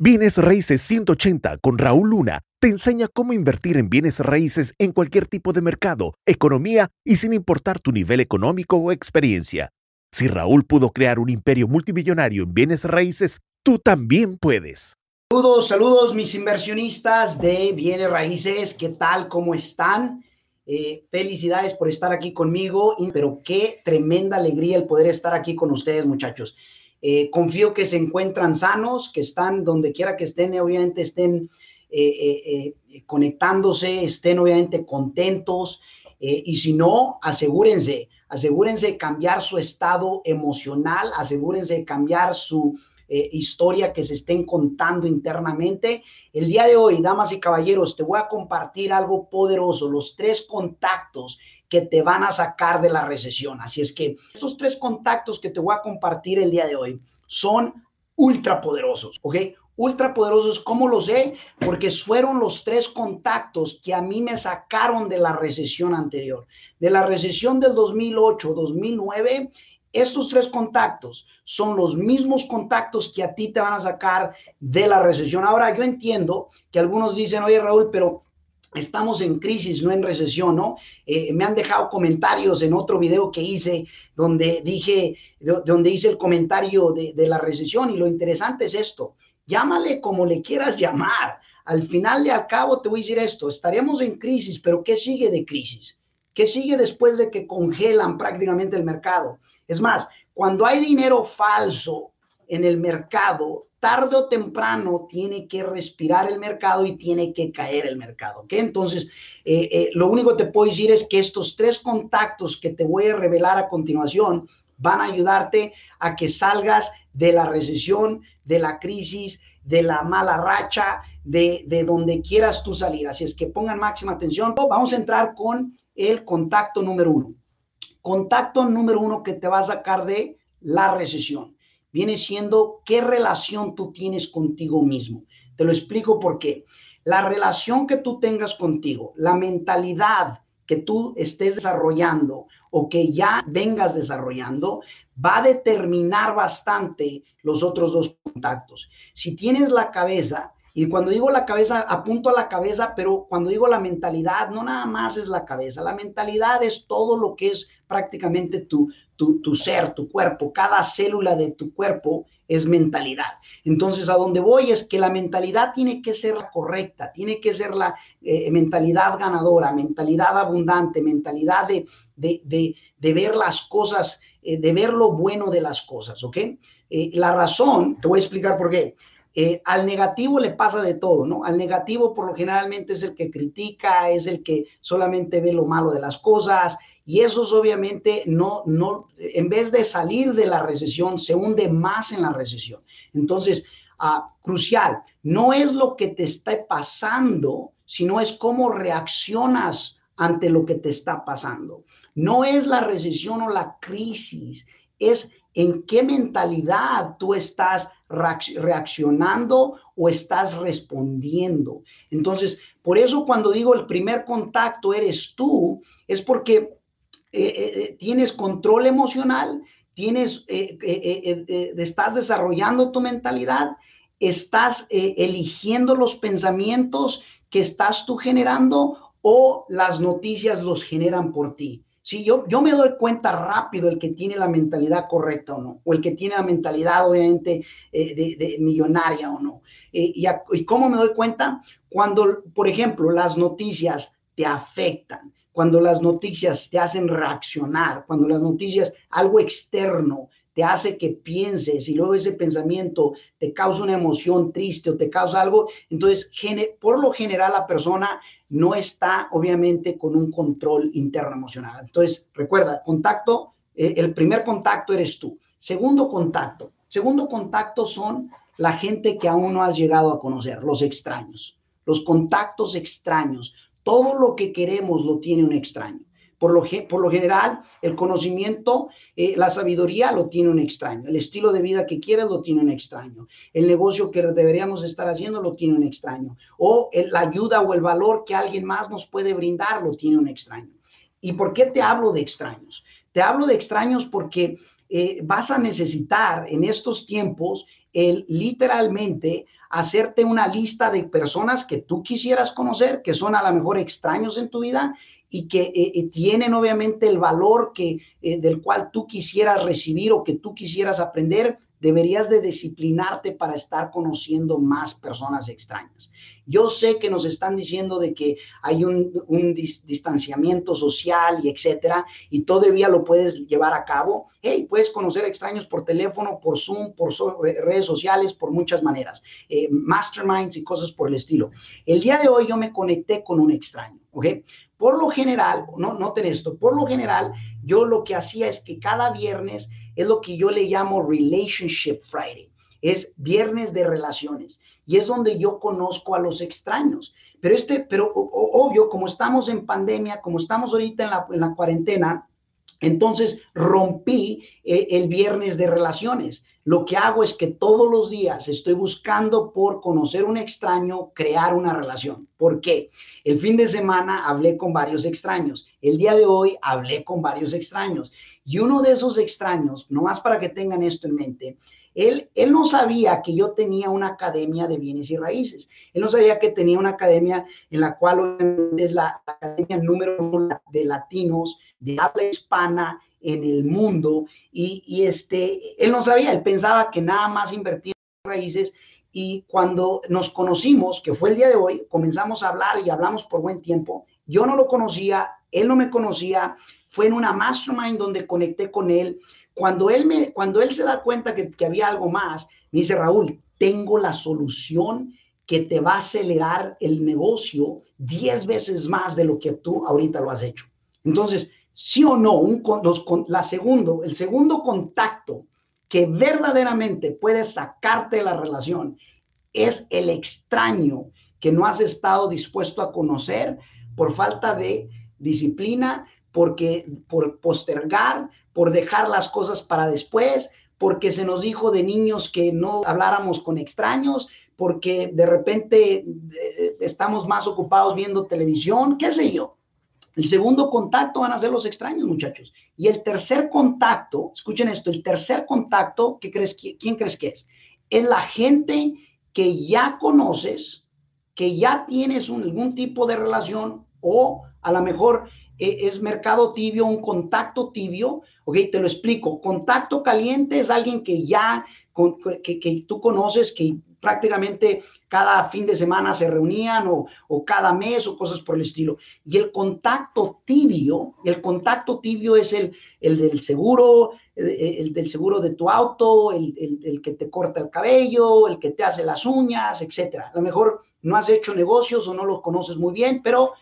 Bienes Raíces 180 con Raúl Luna te enseña cómo invertir en bienes raíces en cualquier tipo de mercado, economía y sin importar tu nivel económico o experiencia. Si Raúl pudo crear un imperio multimillonario en bienes raíces, tú también puedes. Saludos, saludos mis inversionistas de bienes raíces, ¿qué tal? ¿Cómo están? Eh, felicidades por estar aquí conmigo, pero qué tremenda alegría el poder estar aquí con ustedes muchachos. Eh, confío que se encuentran sanos, que están donde quiera que estén, obviamente estén eh, eh, conectándose, estén obviamente contentos. y si no, asegúrense, asegúrense de cambiar su estado emocional, asegúrense de cambiar su historia que se estén contando internamente. El día de hoy, damas y caballeros, te voy a compartir algo poderoso, los tres contactos que te van a sacar de la recesión. Así es que estos tres contactos que te voy a compartir el día de hoy son ultra poderosos, ¿ok? Ultra poderosos, ¿cómo lo sé? Porque fueron los tres contactos que a mí me sacaron de la recesión anterior. De la recesión del 2008, 2009, estos tres contactos son los mismos contactos que a ti te van a sacar de la recesión. Ahora, yo entiendo que algunos dicen, oye Raúl, pero estamos en crisis, no en recesión, ¿no? Eh, me han dejado comentarios en otro video que hice donde dije, donde hice el comentario de, la recesión y lo interesante es esto, llámale como le quieras llamar. Al final de al cabo te voy a decir esto, estaremos en crisis, pero ¿qué sigue de crisis? ¿Qué sigue después de que congelan prácticamente el mercado? Es más, cuando hay dinero falso en el mercado, tarde o temprano tiene que respirar el mercado y tiene que caer el mercado. ¿ok? Entonces, eh, eh, lo único que te puedo decir es que estos tres contactos que te voy a revelar a continuación van a ayudarte a que salgas de la recesión, de la crisis, de la mala racha, de, de donde quieras tú salir. Así es que pongan máxima atención. Vamos a entrar con el contacto número uno. Contacto número uno que te va a sacar de la recesión viene siendo qué relación tú tienes contigo mismo. Te lo explico por qué. La relación que tú tengas contigo, la mentalidad que tú estés desarrollando o que ya vengas desarrollando, va a determinar bastante los otros dos contactos. Si tienes la cabeza, y cuando digo la cabeza, apunto a la cabeza, pero cuando digo la mentalidad, no nada más es la cabeza, la mentalidad es todo lo que es prácticamente tu, tu, ser, tu cuerpo, cada célula de tu cuerpo es mentalidad. Entonces, a donde voy es que la mentalidad tiene que ser la correcta, tiene que ser la eh, mentalidad ganadora, mentalidad abundante, mentalidad de, de, de, ver las cosas, eh, de ver lo bueno de las cosas, ¿ok? Eh, la razón, te voy a explicar por qué. Al negativo le pasa de todo, ¿no? Al negativo por lo generalmente es el que critica, es el que solamente ve lo malo de las cosas, y esos obviamente no, no, en vez de salir de la recesión, se hunde más en la recesión. Entonces, ah, crucial, no es lo que te está pasando, sino es cómo reaccionas ante lo que te está pasando. No es la recesión o la crisis, es en qué mentalidad tú estás reaccionando o estás respondiendo. Entonces, por eso cuando digo el primer contacto eres tú, es porque eh, eh, eh, tienes control emocional, tienes, estás desarrollando tu mentalidad, estás eligiendo los pensamientos que estás tú generando o las noticias los generan por ti. Si yo, yo me doy cuenta rápido el que tiene la mentalidad correcta o no, o el que tiene la mentalidad obviamente de, millonaria o no. y, ¿Y cómo me doy cuenta? Cuando, por ejemplo, las noticias te afectan cuando las noticias te hacen reaccionar, cuando las noticias, algo externo, te hace que pienses y luego ese pensamiento te causa una emoción triste o te causa algo, entonces por lo general la persona no está obviamente con un control interno emocional. Entonces, recuerda, contacto, eh, el primer contacto eres tú. Segundo contacto, segundo contacto son la gente que aún no has llegado a conocer, los extraños, los contactos extraños, todo lo que queremos lo tiene un extraño. Por lo, por lo general, el conocimiento, eh, la sabiduría lo tiene un extraño. El estilo de vida que quieres lo tiene un extraño. El negocio que deberíamos estar haciendo lo tiene un extraño. O la ayuda o el valor que alguien más nos puede brindar lo tiene un extraño. ¿Y por qué te hablo de extraños? Te hablo de extraños porque eh, vas a necesitar en estos tiempos el literalmente hacerte una lista de personas que tú quisieras conocer, que son a lo mejor extraños en tu vida y que eh, eh, tienen obviamente el valor que, eh, del cual tú quisieras recibir o que tú quisieras aprender, deberías de disciplinarte para estar conociendo más personas extrañas. Yo sé que nos están diciendo de que hay un, distanciamiento social y etcétera, y todavía lo puedes llevar a cabo. Hey, puedes conocer extraños por teléfono, por Zoom, por redes sociales, por muchas maneras, masterminds y cosas por el estilo. El día de hoy yo me conecté con un extraño, ¿ok? Por lo general, no, noten esto, por lo general, yo lo que hacía es que cada viernes es lo que yo le llamo Relationship Friday. Es viernes de relaciones y es donde yo conozco a los extraños. Pero este, pero obvio, como estamos en pandemia, como estamos ahorita en la, en la cuarentena, entonces rompí eh, el viernes de relaciones. Lo que hago es que todos los días estoy buscando por conocer un extraño, crear una relación. ¿Por qué? El fin de semana hablé con varios extraños. El día de hoy hablé con varios extraños. Y uno de esos extraños, nomás para que tengan esto en mente, él, él, no sabía que yo tenía una academia de bienes y raíces. Él no sabía que tenía una academia en la cual es la academia número uno de latinos de habla hispana en el mundo y, este, él no sabía, él pensaba que nada más invertir en raíces y cuando nos conocimos, que fue el día de hoy, comenzamos a hablar y hablamos por buen tiempo. Yo no lo conocía, él no me conocía, fue en una mastermind donde conecté con él. Cuando él, me, cuando él se da cuenta que, que había algo más, me dice, Raúl, tengo la solución que te va a acelerar el negocio 10 veces más de lo que tú ahorita lo has hecho. Entonces, sí o no, un, la segundo, el segundo contacto que verdaderamente puede sacarte de la relación es el extraño que no has estado dispuesto a conocer por falta de disciplina, porque por postergar, por dejar las cosas para después, porque se nos dijo de niños que no habláramos con extraños, porque de repente eh, estamos más ocupados viendo televisión, qué sé yo. El segundo contacto van a ser los extraños, muchachos. Y el tercer contacto, escuchen esto, el tercer contacto, ¿qué crees, ¿quién crees que es? Es la gente que ya conoces, que ya tienes algún tipo de relación o a lo mejor eh, es mercado tibio, un contacto tibio. Ok, te lo explico. Contacto caliente es alguien que ya, que, que tú conoces, que prácticamente cada fin de semana se reunían o, cada mes o cosas por el estilo. Y el contacto tibio, el contacto tibio es el, el del seguro, el, del seguro de tu auto, el, el, que te corta el cabello, el que te hace las uñas, etcétera. A lo mejor no has hecho negocios o no los conoces muy bien, pero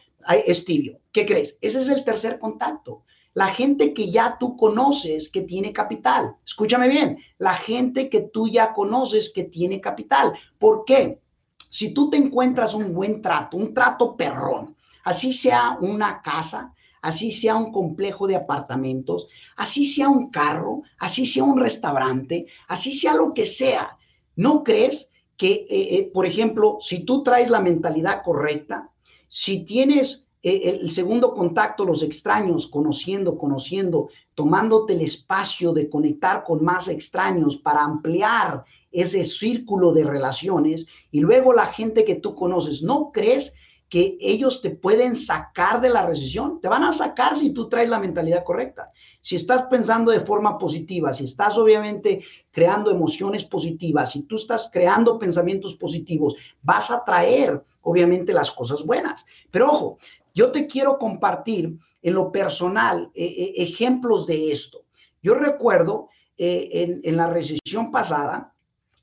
es tibio. ¿Qué crees? Ese es el tercer contacto. La gente que ya tú conoces que tiene capital. Escúchame bien, la gente que tú ya conoces que tiene capital. ¿Por qué? Si tú te encuentras un buen trato, un trato perrón, así sea una casa, así sea un complejo de apartamentos, así sea un carro, así sea un restaurante, así sea lo que sea, ¿no crees que, eh, eh, por ejemplo, si tú traes la mentalidad correcta, si tienes eh, el segundo contacto, los extraños, conociendo, conociendo, tomándote el espacio de conectar con más extraños para ampliar ese círculo de relaciones y luego la gente que tú conoces, ¿no crees que ellos te pueden sacar de la recesión? Te van a sacar si tú traes la mentalidad correcta. Si estás pensando de forma positiva, si estás obviamente creando emociones positivas, si tú estás creando pensamientos positivos, vas a traer obviamente las cosas buenas. Pero ojo, yo te quiero compartir en lo personal eh, eh, ejemplos de esto. Yo recuerdo eh, en, la recesión pasada,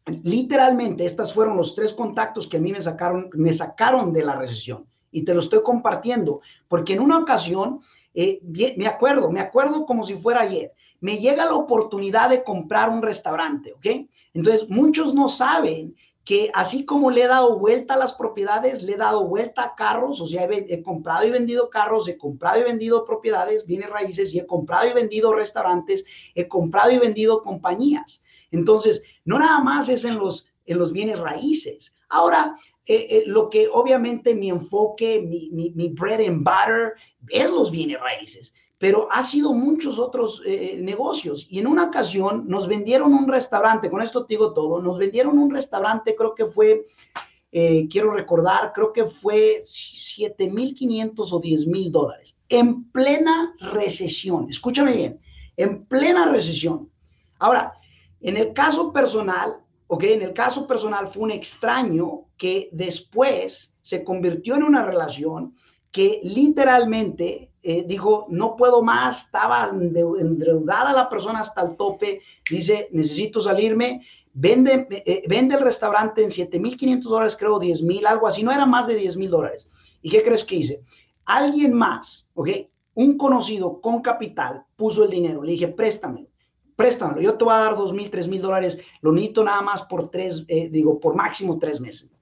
literalmente, estos fueron los tres contactos que a mí me sacaron, me sacaron de la recesión. Y te lo estoy compartiendo, porque en una ocasión, me acuerdo, me acuerdo como si fuera ayer, me llega la oportunidad de comprar un restaurante, ¿ok? Entonces, muchos no saben que así como le he dado vuelta a las propiedades, le he dado vuelta a carros, o sea, he, comprado y vendido carros, he comprado y vendido propiedades, bienes raíces, y he comprado y vendido restaurantes, he comprado y vendido compañías. Entonces, no nada más es en los, en los bienes raíces. Ahora, eh, eh, lo que obviamente mi enfoque, mi, mi, bread and butter es los bienes raíces. pero ha sido muchos otros eh, negocios. Y en una ocasión nos vendieron un restaurante, con esto te digo todo, nos vendieron un restaurante, creo que fue, quiero recordar, creo que fue 7.500 o 10.000 dólares, en plena recesión. Escúchame bien, en plena recesión. Ahora, en el caso personal, ok, en el caso personal fue un extraño que después se convirtió en una relación que literalmente eh, dijo, no puedo más, estaba endeudada la persona hasta el tope, dice, necesito salirme, vende, eh, vende el restaurante en 7.500 dólares, creo 10.000, algo así, no era más de 10.000 dólares. ¿Y qué crees que hice? Alguien más, ¿ok? Un conocido con capital puso el dinero, le dije, préstamelo, préstamelo, yo te voy a dar 2.000, 3.000 dólares, lo necesito nada más por tres, eh, digo, por máximo tres meses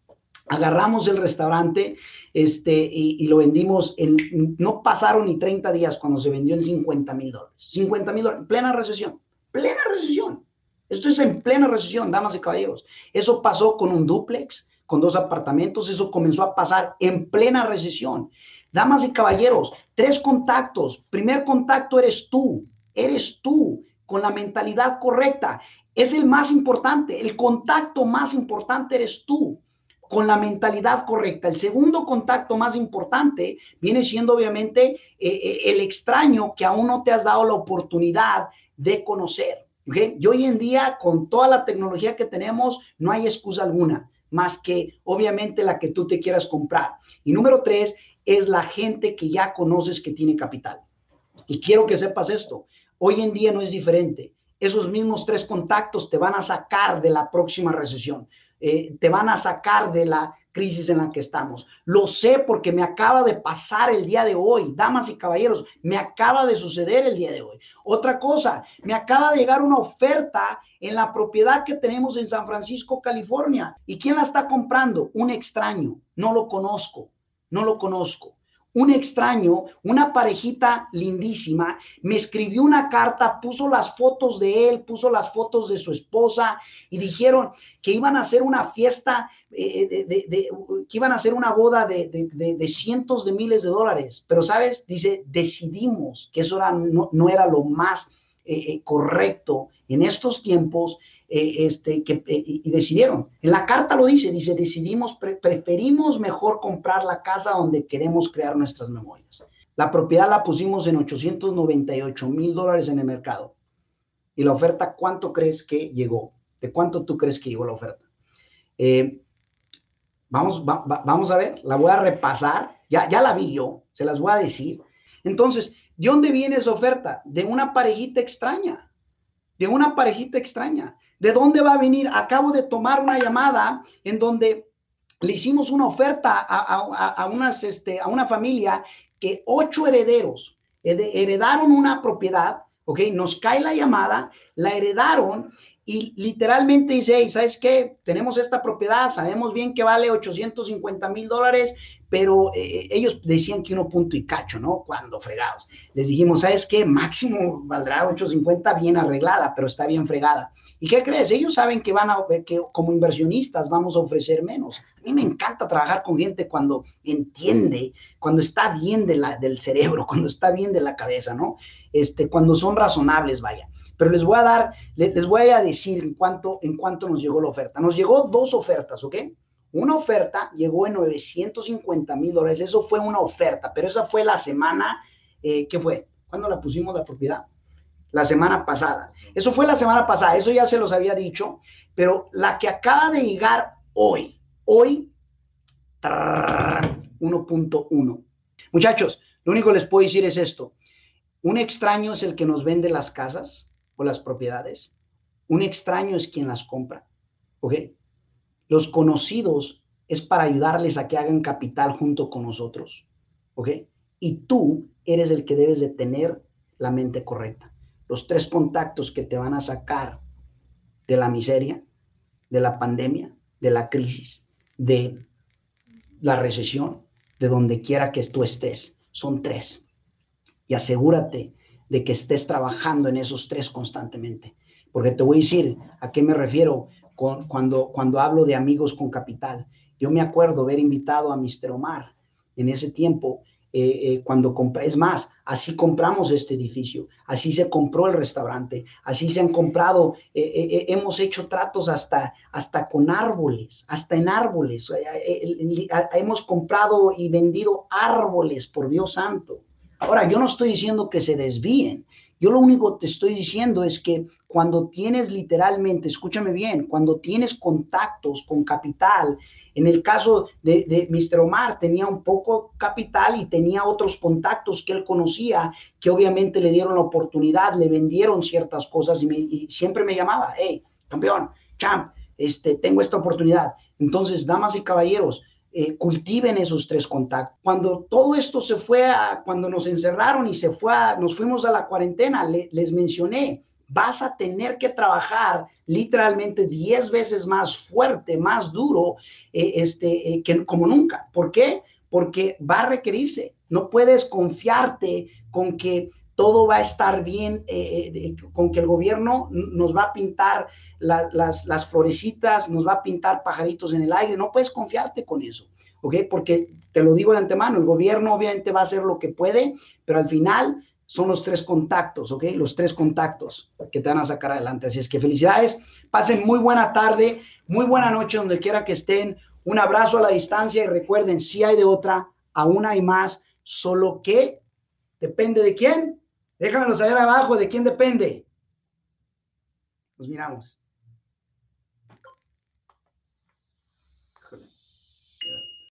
agarramos el restaurante este, y, lo vendimos en, no pasaron ni 30 días cuando se vendió en 50 mil dólares. 50 mil dólares, plena recesión, plena recesión. Esto es en plena recesión, damas y caballeros. Eso pasó con un duplex, con dos apartamentos, eso comenzó a pasar en plena recesión. Damas y caballeros, tres contactos. Primer contacto eres tú, eres tú, con la mentalidad correcta. Es el más importante, el contacto más importante eres tú con la mentalidad correcta. El segundo contacto más importante viene siendo obviamente eh, eh, el extraño que aún no te has dado la oportunidad de conocer. Y hoy en día, con toda la tecnología que tenemos, no hay excusa alguna más que obviamente la que tú te quieras comprar. Y número tres es la gente que ya conoces que tiene capital. Y quiero que sepas esto, hoy en día no es diferente. Esos mismos tres contactos te van a sacar de la próxima recesión. Eh, te van a sacar de la crisis en la que estamos. Lo sé porque me acaba de pasar el día de hoy, damas y caballeros, me acaba de suceder el día de hoy. Otra cosa, me acaba de llegar una oferta en la propiedad que tenemos en San Francisco, California. ¿Y quién la está comprando? Un extraño. No lo conozco, no lo conozco un extraño, una parejita lindísima, me escribió una carta, puso las fotos de él, puso las fotos de su esposa y dijeron que iban a hacer una fiesta, eh, de, que iban a hacer una boda de, cientos de miles de dólares. Pero, ¿sabes? Dice, decidimos que eso no, era lo más eh, eh, correcto en estos tiempos eh, este, que, eh, y decidieron. En la carta lo dice, dice, decidimos, preferimos mejor comprar la casa donde queremos crear nuestras memorias. La propiedad la pusimos en 898 mil dólares en el mercado. Y la oferta, ¿cuánto crees que llegó? ¿De cuánto tú crees que llegó la oferta? Eh, vamos, vamos a ver, la voy a repasar. Ya, ya la vi yo, se las voy a decir. Entonces, ¿de dónde viene esa oferta? De una parejita extraña. De una parejita extraña. ¿De dónde va a venir? Acabo de tomar una llamada en donde le hicimos una oferta a, unas, este, a una familia que ocho herederos heredaron una propiedad, ¿ok? Nos cae la llamada, la heredaron y literalmente dice, ¿sabes qué? Tenemos esta propiedad, sabemos bien que vale 850 mil dólares, pero eh, ellos decían que uno punto y cacho, ¿no? Cuando fregados. Les dijimos, ¿sabes qué? Máximo valdrá 850 bien arreglada, pero está bien fregada. ¿Y qué crees? Ellos saben que van a, que como inversionistas vamos a ofrecer menos. A mí me encanta trabajar con gente cuando entiende, cuando está bien de la, del cerebro, cuando está bien de la cabeza, ¿no? Este, cuando son razonables, vaya. Pero les voy a dar, les, voy a decir en cuánto, en cuánto nos llegó la oferta. Nos llegó dos ofertas, ¿ok? Una oferta llegó en 950 mil dólares. Eso fue una oferta, pero esa fue la semana, eh, ¿qué fue? ¿Cuándo la pusimos la propiedad? La semana pasada. Eso fue la semana pasada, eso ya se los había dicho, pero la que acaba de llegar hoy, hoy, 1.1. Muchachos, lo único que les puedo decir es esto. Un extraño es el que nos vende las casas o las propiedades. Un extraño es quien las compra. ¿Ok? Los conocidos es para ayudarles a que hagan capital junto con nosotros. ¿Ok? Y tú eres el que debes de tener la mente correcta. Los tres contactos que te van a sacar de la miseria, de la pandemia, de la crisis, de la recesión, de donde quiera que tú estés, son tres. Y asegúrate de que estés trabajando en esos tres constantemente. Porque te voy a decir a qué me refiero cuando, cuando hablo de amigos con capital. Yo me acuerdo haber invitado a Mr. Omar en ese tiempo eh, eh, cuando compré. Es más, así compramos este edificio, así se compró el restaurante, así se han comprado, eh, hemos hecho tratos hasta, hasta con árboles, hasta en árboles. hemos comprado y vendido árboles, por Dios santo. Ahora, yo no estoy diciendo que se desvíen. Yo lo único que te estoy diciendo es que cuando tienes literalmente, escúchame bien, cuando tienes contactos con capital, en el caso de, de Mr. Omar, tenía un poco capital y tenía otros contactos que él conocía, que obviamente le dieron la oportunidad, le vendieron ciertas cosas y, siempre me llamaba, hey, campeón, champ, este, tengo esta oportunidad. Entonces, damas y caballeros, eh, cultiven esos tres contactos. Cuando todo esto se fue a, cuando nos encerraron y se fue a, nos fuimos a la cuarentena, les mencioné, vas a tener que trabajar literalmente 10 veces más fuerte, más duro, eh, este, eh, que como nunca. ¿Por qué? Porque va a requerirse. No puedes confiarte con que todo va a estar bien, con que el gobierno nos va a pintar las, las, florecitas, nos va a pintar pajaritos en el aire, no puedes confiarte con eso, ¿ok? Porque te lo digo de antemano, el gobierno obviamente va a hacer lo que puede, pero al final son los tres contactos, ¿ok? Los tres contactos que te van a sacar adelante. Así es que felicidades, pasen muy buena tarde, muy buena noche donde quiera que estén. Un abrazo a la distancia y recuerden, si hay de otra, aún hay más, solo que depende de quién. Déjamelo saber abajo de quién depende. Nos miramos.